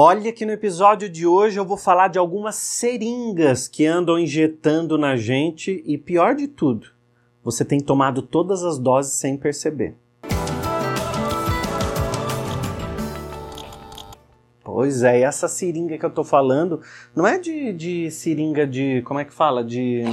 Olha que no episódio de hoje eu vou falar de algumas seringas que andam injetando na gente e pior de tudo, você tem tomado todas as doses sem perceber. Pois é, essa seringa que eu tô falando não é de, de seringa de. como é que fala? De,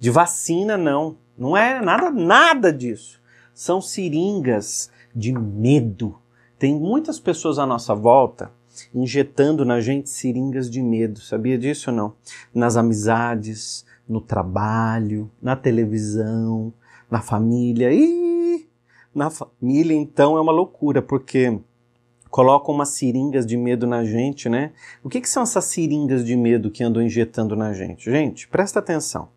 de vacina, não. Não é nada, nada disso. São seringas de medo. Tem muitas pessoas à nossa volta injetando na gente seringas de medo. Sabia disso ou não? Nas amizades, no trabalho, na televisão, na família. E na família, então, é uma loucura, porque colocam umas seringas de medo na gente, né? O que, que são essas seringas de medo que andam injetando na gente? Gente, presta atenção.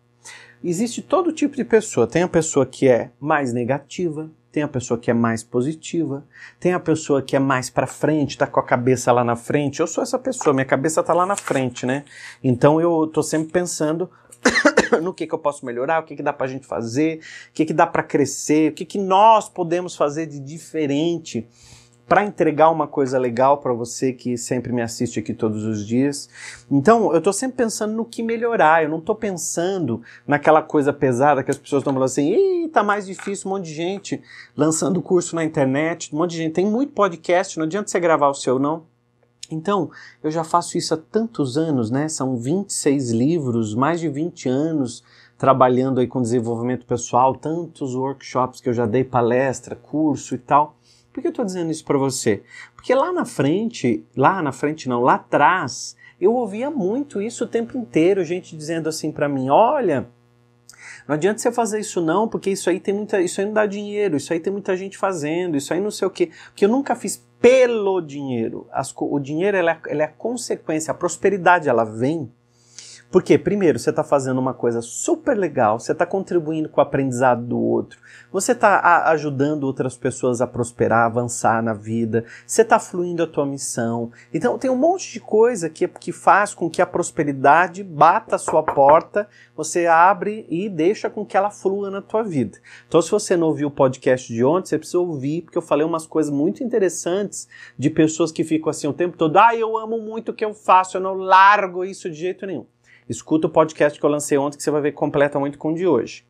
Existe todo tipo de pessoa. Tem a pessoa que é mais negativa, tem a pessoa que é mais positiva, tem a pessoa que é mais para frente, tá com a cabeça lá na frente. Eu sou essa pessoa, minha cabeça tá lá na frente, né? Então eu tô sempre pensando no que, que eu posso melhorar, o que, que dá pra gente fazer, o que, que dá para crescer, o que, que nós podemos fazer de diferente para entregar uma coisa legal para você que sempre me assiste aqui todos os dias. Então, eu estou sempre pensando no que melhorar, eu não estou pensando naquela coisa pesada que as pessoas estão falando assim, Ih, tá mais difícil, um monte de gente lançando curso na internet, um monte de gente, tem muito podcast, não adianta você gravar o seu não. Então, eu já faço isso há tantos anos, né? São 26 livros, mais de 20 anos trabalhando aí com desenvolvimento pessoal, tantos workshops que eu já dei palestra, curso e tal. Por que eu estou dizendo isso para você? Porque lá na frente, lá na frente não, lá atrás, eu ouvia muito isso o tempo inteiro, gente dizendo assim para mim, olha, não adianta você fazer isso não, porque isso aí tem muita, isso aí não dá dinheiro, isso aí tem muita gente fazendo, isso aí não sei o quê. Porque eu nunca fiz pelo dinheiro. As, o dinheiro ela é, ela é a consequência, a prosperidade ela vem porque, primeiro, você está fazendo uma coisa super legal, você está contribuindo com o aprendizado do outro, você está ajudando outras pessoas a prosperar, avançar na vida, você está fluindo a tua missão. Então, tem um monte de coisa que, que faz com que a prosperidade bata a sua porta, você abre e deixa com que ela flua na tua vida. Então, se você não ouviu o podcast de ontem, você precisa ouvir, porque eu falei umas coisas muito interessantes de pessoas que ficam assim o tempo todo, ah, eu amo muito o que eu faço, eu não largo isso de jeito nenhum. Escuta o podcast que eu lancei ontem que você vai ver que completa muito com o de hoje.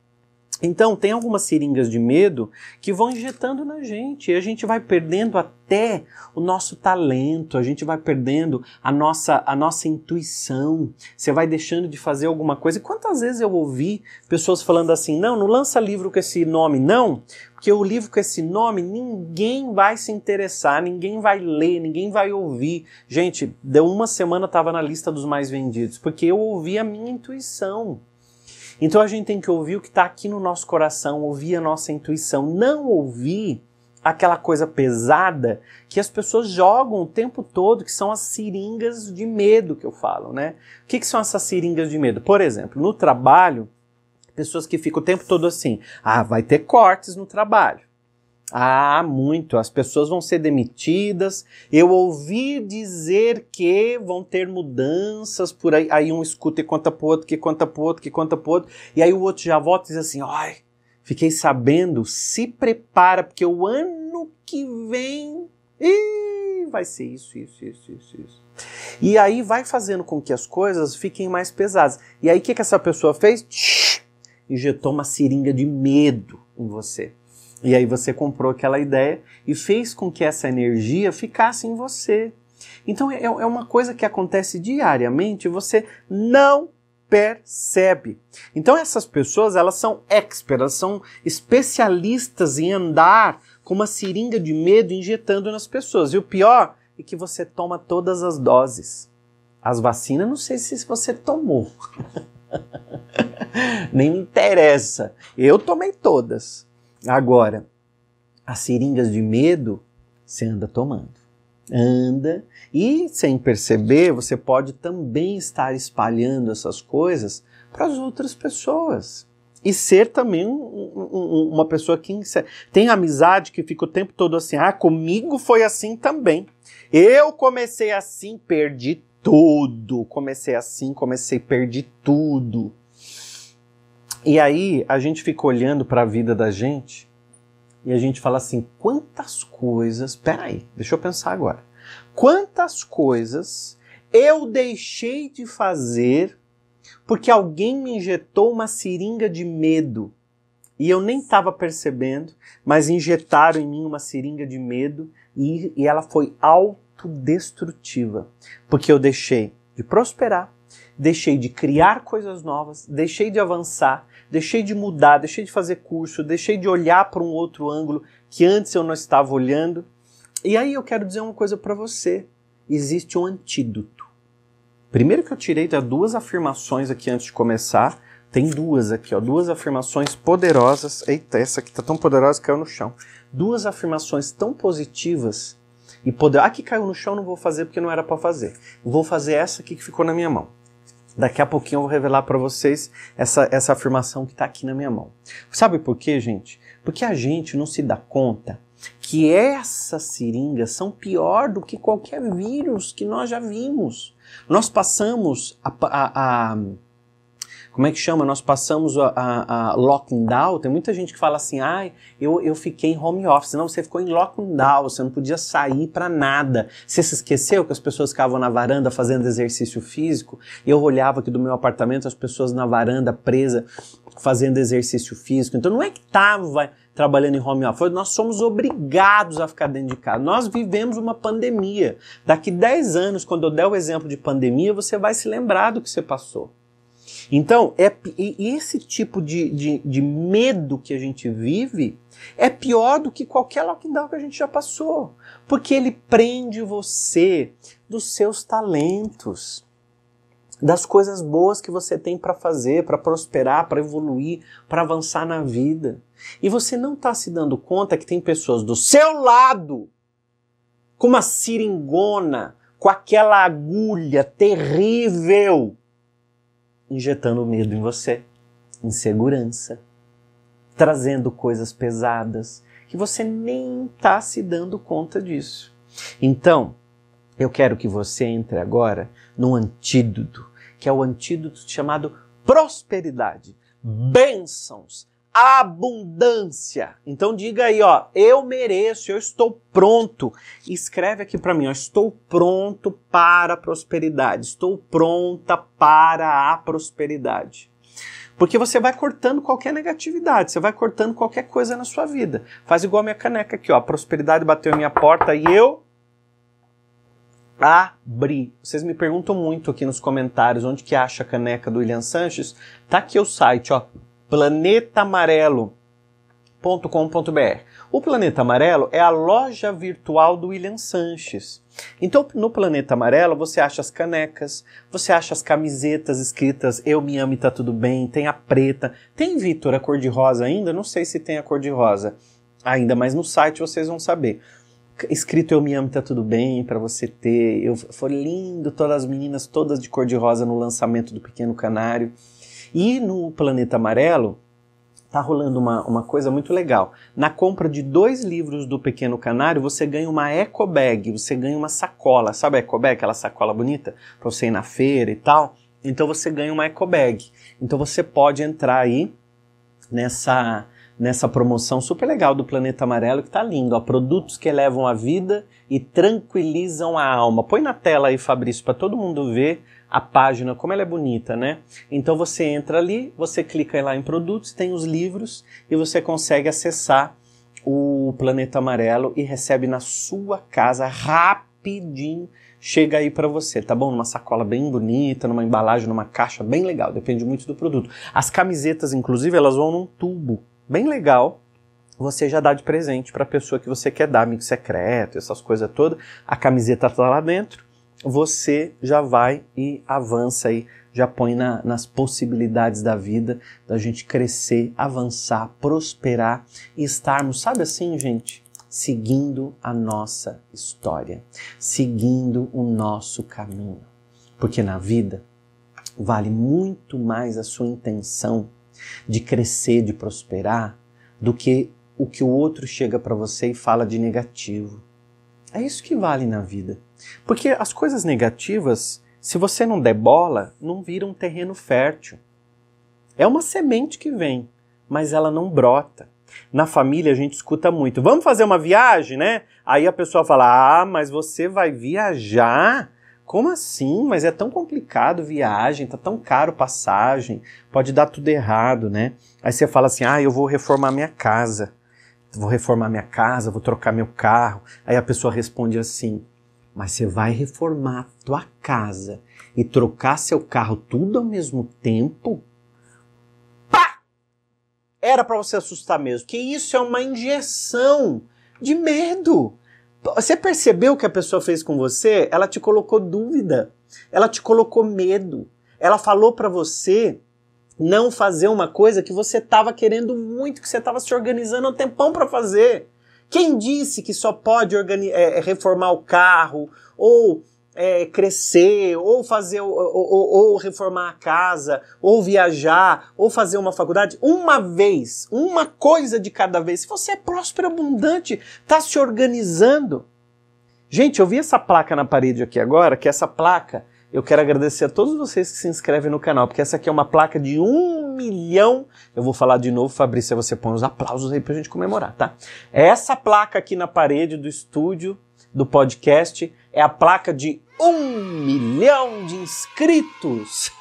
Então, tem algumas seringas de medo que vão injetando na gente e a gente vai perdendo até o nosso talento, a gente vai perdendo a nossa, a nossa intuição. Você vai deixando de fazer alguma coisa. E quantas vezes eu ouvi pessoas falando assim: não, não lança livro com esse nome, não, porque o livro com esse nome ninguém vai se interessar, ninguém vai ler, ninguém vai ouvir. Gente, deu uma semana estava na lista dos mais vendidos, porque eu ouvi a minha intuição. Então a gente tem que ouvir o que está aqui no nosso coração, ouvir a nossa intuição, não ouvir aquela coisa pesada que as pessoas jogam o tempo todo, que são as seringas de medo que eu falo, né? O que, que são essas seringas de medo? Por exemplo, no trabalho, pessoas que ficam o tempo todo assim, ah, vai ter cortes no trabalho. Ah, muito. As pessoas vão ser demitidas. Eu ouvi dizer que vão ter mudanças por aí. Aí um escuta e conta pro outro, que conta pro outro, que conta pro outro. E aí o outro já volta e diz assim: ai, fiquei sabendo, se prepara, porque o ano que vem. Ih, vai ser isso, isso, isso, isso, isso. E aí vai fazendo com que as coisas fiquem mais pesadas. E aí o que, que essa pessoa fez? Injetou uma seringa de medo em você. E aí você comprou aquela ideia e fez com que essa energia ficasse em você. Então é, é uma coisa que acontece diariamente você não percebe. Então essas pessoas, elas são experts, elas são especialistas em andar com uma seringa de medo injetando nas pessoas. E o pior é que você toma todas as doses. As vacinas, não sei se você tomou. Nem me interessa. Eu tomei todas. Agora, as seringas de medo você anda tomando. Anda e sem perceber, você pode também estar espalhando essas coisas para as outras pessoas. E ser também um, um, uma pessoa que tem amizade que fica o tempo todo assim: ah, comigo foi assim também. Eu comecei assim, perdi tudo. Comecei assim, comecei, perdi tudo. E aí a gente fica olhando para a vida da gente e a gente fala assim: quantas coisas. Peraí, deixa eu pensar agora. Quantas coisas eu deixei de fazer porque alguém me injetou uma seringa de medo e eu nem estava percebendo, mas injetaram em mim uma seringa de medo e, e ela foi autodestrutiva, porque eu deixei de prosperar, deixei de criar coisas novas, deixei de avançar, deixei de mudar, deixei de fazer curso, deixei de olhar para um outro ângulo que antes eu não estava olhando. E aí eu quero dizer uma coisa para você: existe um antídoto. Primeiro que eu tirei das duas afirmações aqui antes de começar, tem duas aqui, ó, duas afirmações poderosas. Eita, essa aqui tá tão poderosa que caiu no chão. Duas afirmações tão positivas e poder. Ah, que caiu no chão, não vou fazer porque não era para fazer. Vou fazer essa aqui que ficou na minha mão. Daqui a pouquinho eu vou revelar para vocês essa, essa afirmação que está aqui na minha mão. Sabe por quê, gente? Porque a gente não se dá conta que essas seringas são pior do que qualquer vírus que nós já vimos. Nós passamos a, a, a como é que chama? Nós passamos a, a, a lockdown. Tem muita gente que fala assim: ah, eu, eu fiquei em home office. Não, você ficou em lockdown, você não podia sair para nada. Você se esqueceu que as pessoas ficavam na varanda fazendo exercício físico? Eu olhava aqui do meu apartamento as pessoas na varanda presa fazendo exercício físico. Então não é que estava trabalhando em home office, nós somos obrigados a ficar dentro de casa. Nós vivemos uma pandemia. Daqui 10 anos, quando eu der o exemplo de pandemia, você vai se lembrar do que você passou. Então, é, esse tipo de, de, de medo que a gente vive é pior do que qualquer lockdown que a gente já passou. Porque ele prende você dos seus talentos, das coisas boas que você tem para fazer, para prosperar, para evoluir, para avançar na vida. E você não está se dando conta que tem pessoas do seu lado com uma seringona, com aquela agulha terrível injetando medo em você, insegurança, trazendo coisas pesadas que você nem está se dando conta disso. Então, eu quero que você entre agora num antídoto, que é o antídoto chamado prosperidade, bênçãos, abundância. Então diga aí, ó, eu mereço, eu estou pronto. Escreve aqui para mim, ó, estou pronto para a prosperidade. Estou pronta para a prosperidade. Porque você vai cortando qualquer negatividade, você vai cortando qualquer coisa na sua vida. Faz igual a minha caneca aqui, ó, a prosperidade bateu em minha porta e eu abri. Vocês me perguntam muito aqui nos comentários onde que acha a caneca do William Sanches. Tá aqui o site, ó, planetamarelo.com.br. O Planeta Amarelo é a loja virtual do William Sanches. Então, no Planeta Amarelo, você acha as canecas, você acha as camisetas escritas Eu me amo e tá tudo bem, tem a preta. Tem, Vitor, a cor de rosa ainda? Não sei se tem a cor de rosa ainda, mas no site vocês vão saber. Escrito Eu me amo e tá tudo bem, para você ter. Eu, foi lindo, todas as meninas todas de cor de rosa no lançamento do Pequeno Canário. E no Planeta Amarelo, tá rolando uma, uma coisa muito legal. Na compra de dois livros do Pequeno Canário, você ganha uma eco bag, você ganha uma sacola. Sabe a eco bag, aquela sacola bonita para você ir na feira e tal? Então você ganha uma eco bag. Então você pode entrar aí nessa nessa promoção super legal do Planeta Amarelo que tá lindo, ó, produtos que elevam a vida e tranquilizam a alma. Põe na tela aí, Fabrício, para todo mundo ver a página, como ela é bonita, né? Então você entra ali, você clica lá em produtos, tem os livros e você consegue acessar o Planeta Amarelo e recebe na sua casa rapidinho. Chega aí para você, tá bom? Numa sacola bem bonita, numa embalagem, numa caixa bem legal, depende muito do produto. As camisetas, inclusive, elas vão num tubo bem legal, você já dá de presente para a pessoa que você quer dar, amigo secreto, essas coisas todas. A camiseta tá lá dentro você já vai e avança aí, já põe na, nas possibilidades da vida, da gente crescer, avançar, prosperar e estarmos, sabe assim, gente? Seguindo a nossa história, seguindo o nosso caminho. Porque na vida vale muito mais a sua intenção de crescer, de prosperar, do que o que o outro chega para você e fala de negativo. É isso que vale na vida. Porque as coisas negativas, se você não der bola, não viram um terreno fértil. É uma semente que vem, mas ela não brota. Na família a gente escuta muito. Vamos fazer uma viagem, né? Aí a pessoa fala: Ah, mas você vai viajar? Como assim? Mas é tão complicado viagem, tá tão caro passagem, pode dar tudo errado, né? Aí você fala assim: Ah, eu vou reformar minha casa. Vou reformar minha casa, vou trocar meu carro. Aí a pessoa responde assim: Mas você vai reformar tua casa e trocar seu carro tudo ao mesmo tempo? era para você assustar mesmo, que isso é uma injeção de medo. Você percebeu o que a pessoa fez com você? Ela te colocou dúvida, ela te colocou medo, ela falou para você não fazer uma coisa que você estava querendo muito, que você estava se organizando um tempão para fazer. Quem disse que só pode é, reformar o carro ou é, crescer, ou fazer, ou, ou, ou, reformar a casa, ou viajar, ou fazer uma faculdade, uma vez, uma coisa de cada vez. Se você é próspero, abundante, está se organizando. Gente, eu vi essa placa na parede aqui agora, que essa placa, eu quero agradecer a todos vocês que se inscrevem no canal, porque essa aqui é uma placa de um milhão. Eu vou falar de novo, Fabrícia, você põe os aplausos aí pra gente comemorar, tá? Essa placa aqui na parede do estúdio, do podcast, é a placa de um milhão de inscritos.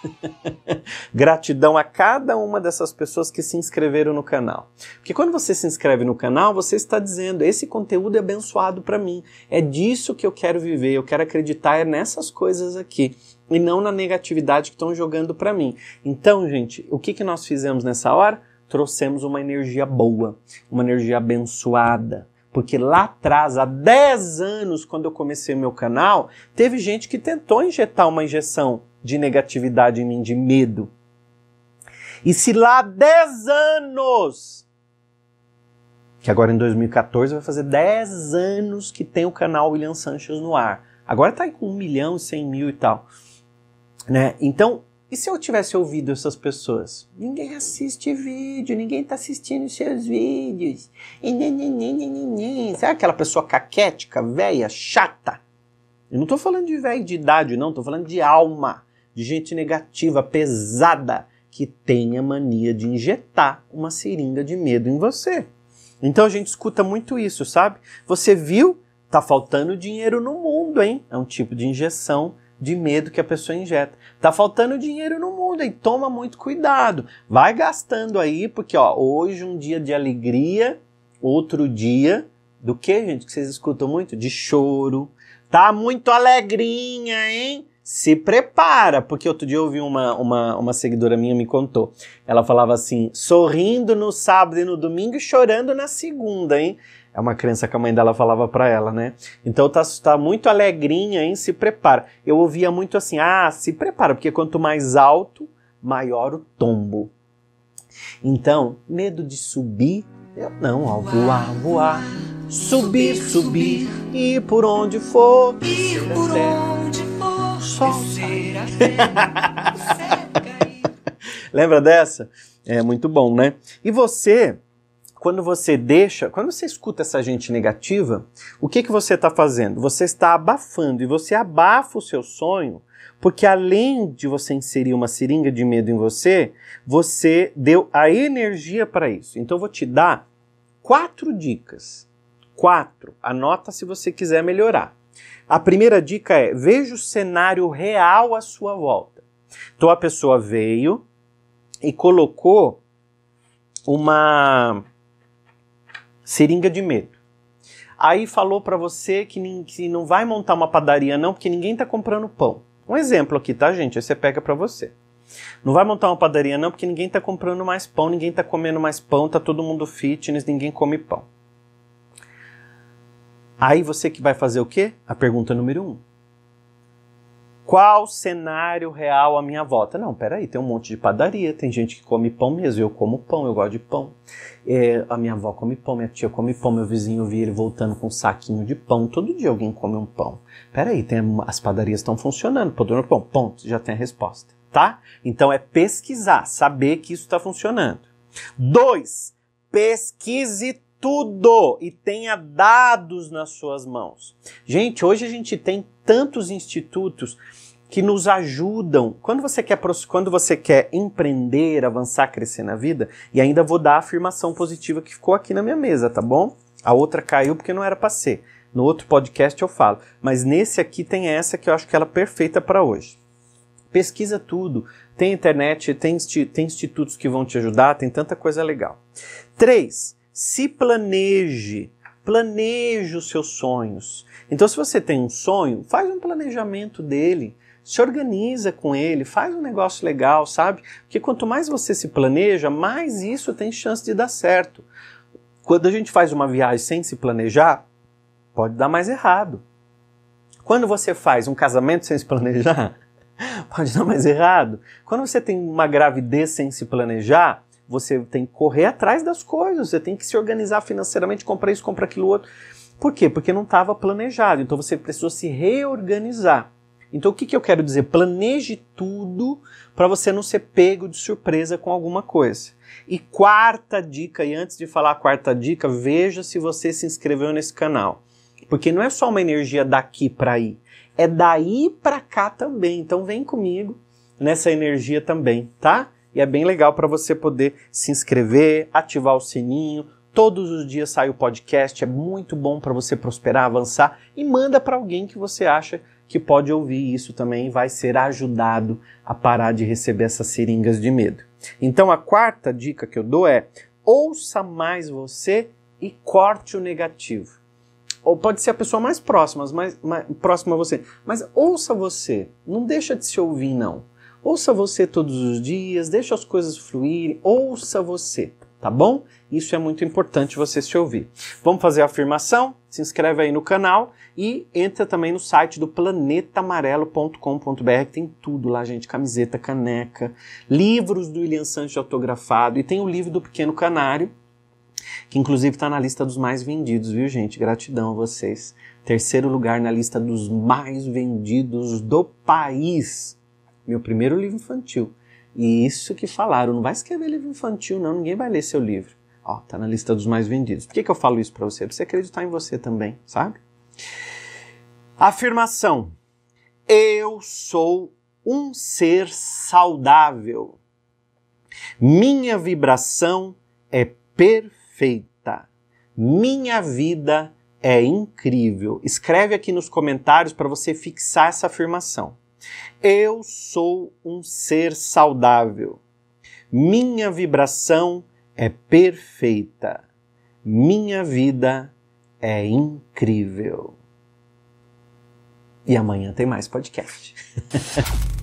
Gratidão a cada uma dessas pessoas que se inscreveram no canal. Porque quando você se inscreve no canal, você está dizendo: esse conteúdo é abençoado para mim. É disso que eu quero viver. Eu quero acreditar nessas coisas aqui e não na negatividade que estão jogando para mim. Então, gente, o que, que nós fizemos nessa hora? Trouxemos uma energia boa, uma energia abençoada porque lá atrás, há 10 anos, quando eu comecei o meu canal, teve gente que tentou injetar uma injeção de negatividade em mim, de medo. E se lá há 10 anos, que agora em 2014 vai fazer 10 anos que tem o canal William Sanches no ar. Agora está com 1 milhão e 100 mil e tal. Né? Então, e se eu tivesse ouvido essas pessoas? Ninguém assiste vídeo, ninguém está assistindo seus vídeos. E Sabe aquela pessoa caquética, velha, chata? Eu não estou falando de velho de idade, não, estou falando de alma, de gente negativa, pesada, que tem a mania de injetar uma seringa de medo em você. Então a gente escuta muito isso, sabe? Você viu? Tá faltando dinheiro no mundo, hein? É um tipo de injeção de medo que a pessoa injeta. Tá faltando dinheiro no mundo e toma muito cuidado. Vai gastando aí, porque ó, hoje um dia de alegria, outro dia do que, gente, que vocês escutam muito? De choro. Tá muito alegrinha, hein? Se prepara, porque outro dia eu ouvi uma, uma, uma seguidora minha me contou. Ela falava assim: sorrindo no sábado e no domingo e chorando na segunda, hein? É uma crença que a mãe dela falava para ela, né? Então tá, tá muito alegrinha, hein? Se prepara. Eu ouvia muito assim: ah, se prepara, porque quanto mais alto, maior o tombo. Então, medo de subir, eu não, ó, voar, voar, subir, subir, e por onde for, e por onde for, só Lembra dessa? É muito bom, né? E você quando você deixa, quando você escuta essa gente negativa, o que, que você está fazendo? Você está abafando e você abafa o seu sonho, porque além de você inserir uma seringa de medo em você, você deu a energia para isso. Então eu vou te dar quatro dicas. Quatro. Anota se você quiser melhorar. A primeira dica é: veja o cenário real à sua volta. Então a pessoa veio e colocou uma seringa de medo. Aí falou para você que, que, não vai montar uma padaria não, porque ninguém está comprando pão. Um exemplo aqui, tá, gente? Aí você pega para você. Não vai montar uma padaria não, porque ninguém está comprando mais pão, ninguém está comendo mais pão, tá todo mundo fitness, ninguém come pão. Aí você que vai fazer o quê? A pergunta número um. Qual cenário real à minha volta? Não, peraí, tem um monte de padaria, tem gente que come pão mesmo, eu como pão, eu gosto de pão. É, a minha avó come pão, minha tia come pão, meu vizinho vi ele voltando com um saquinho de pão. Todo dia alguém come um pão. Peraí, tem, as padarias estão funcionando, podendo pão, ponto, já tem a resposta, tá? Então é pesquisar, saber que isso está funcionando. Dois, pesquise tudo e tenha dados nas suas mãos. Gente, hoje a gente tem tantos institutos que nos ajudam. Quando você quer quando você quer empreender, avançar, crescer na vida, e ainda vou dar a afirmação positiva que ficou aqui na minha mesa, tá bom? A outra caiu porque não era para ser. No outro podcast eu falo, mas nesse aqui tem essa que eu acho que ela é perfeita para hoje. Pesquisa tudo. Tem internet, tem, tem institutos que vão te ajudar, tem tanta coisa legal. 3. Se planeje. Planeje os seus sonhos. Então, se você tem um sonho, faz um planejamento dele. Se organiza com ele, faz um negócio legal, sabe? Porque quanto mais você se planeja, mais isso tem chance de dar certo. Quando a gente faz uma viagem sem se planejar, pode dar mais errado. Quando você faz um casamento sem se planejar, pode dar mais errado. Quando você tem uma gravidez sem se planejar, você tem que correr atrás das coisas, você tem que se organizar financeiramente, comprar isso, comprar aquilo outro. Por quê? Porque não estava planejado. Então você precisou se reorganizar. Então o que, que eu quero dizer? Planeje tudo para você não ser pego de surpresa com alguma coisa. E quarta dica, e antes de falar a quarta dica, veja se você se inscreveu nesse canal. Porque não é só uma energia daqui para aí, é daí para cá também. Então vem comigo nessa energia também, tá? E é bem legal para você poder se inscrever, ativar o sininho. Todos os dias sai o podcast, é muito bom para você prosperar, avançar e manda para alguém que você acha que pode ouvir isso também e vai ser ajudado a parar de receber essas seringas de medo. Então a quarta dica que eu dou é: ouça mais você e corte o negativo ou pode ser a pessoa mais próxima, mais, mais próxima a você, mas ouça você, não deixa de se ouvir não. Ouça você todos os dias, deixa as coisas fluírem, ouça você, tá bom? Isso é muito importante você se ouvir. Vamos fazer a afirmação? Se inscreve aí no canal e entra também no site do planetamarelo.com.br, que tem tudo lá, gente, camiseta, caneca, livros do William Sanches autografado e tem o livro do Pequeno Canário, que inclusive está na lista dos mais vendidos, viu, gente? Gratidão a vocês. Terceiro lugar na lista dos mais vendidos do país. Meu primeiro livro infantil. E isso que falaram, não vai escrever livro infantil, não, ninguém vai ler seu livro. Ó, tá na lista dos mais vendidos. Por que, que eu falo isso para você? Pra você acreditar em você também, sabe? Afirmação: Eu sou um ser saudável. Minha vibração é perfeita. Minha vida é incrível. Escreve aqui nos comentários para você fixar essa afirmação. Eu sou um ser saudável. Minha vibração é perfeita. Minha vida é incrível. E amanhã tem mais podcast.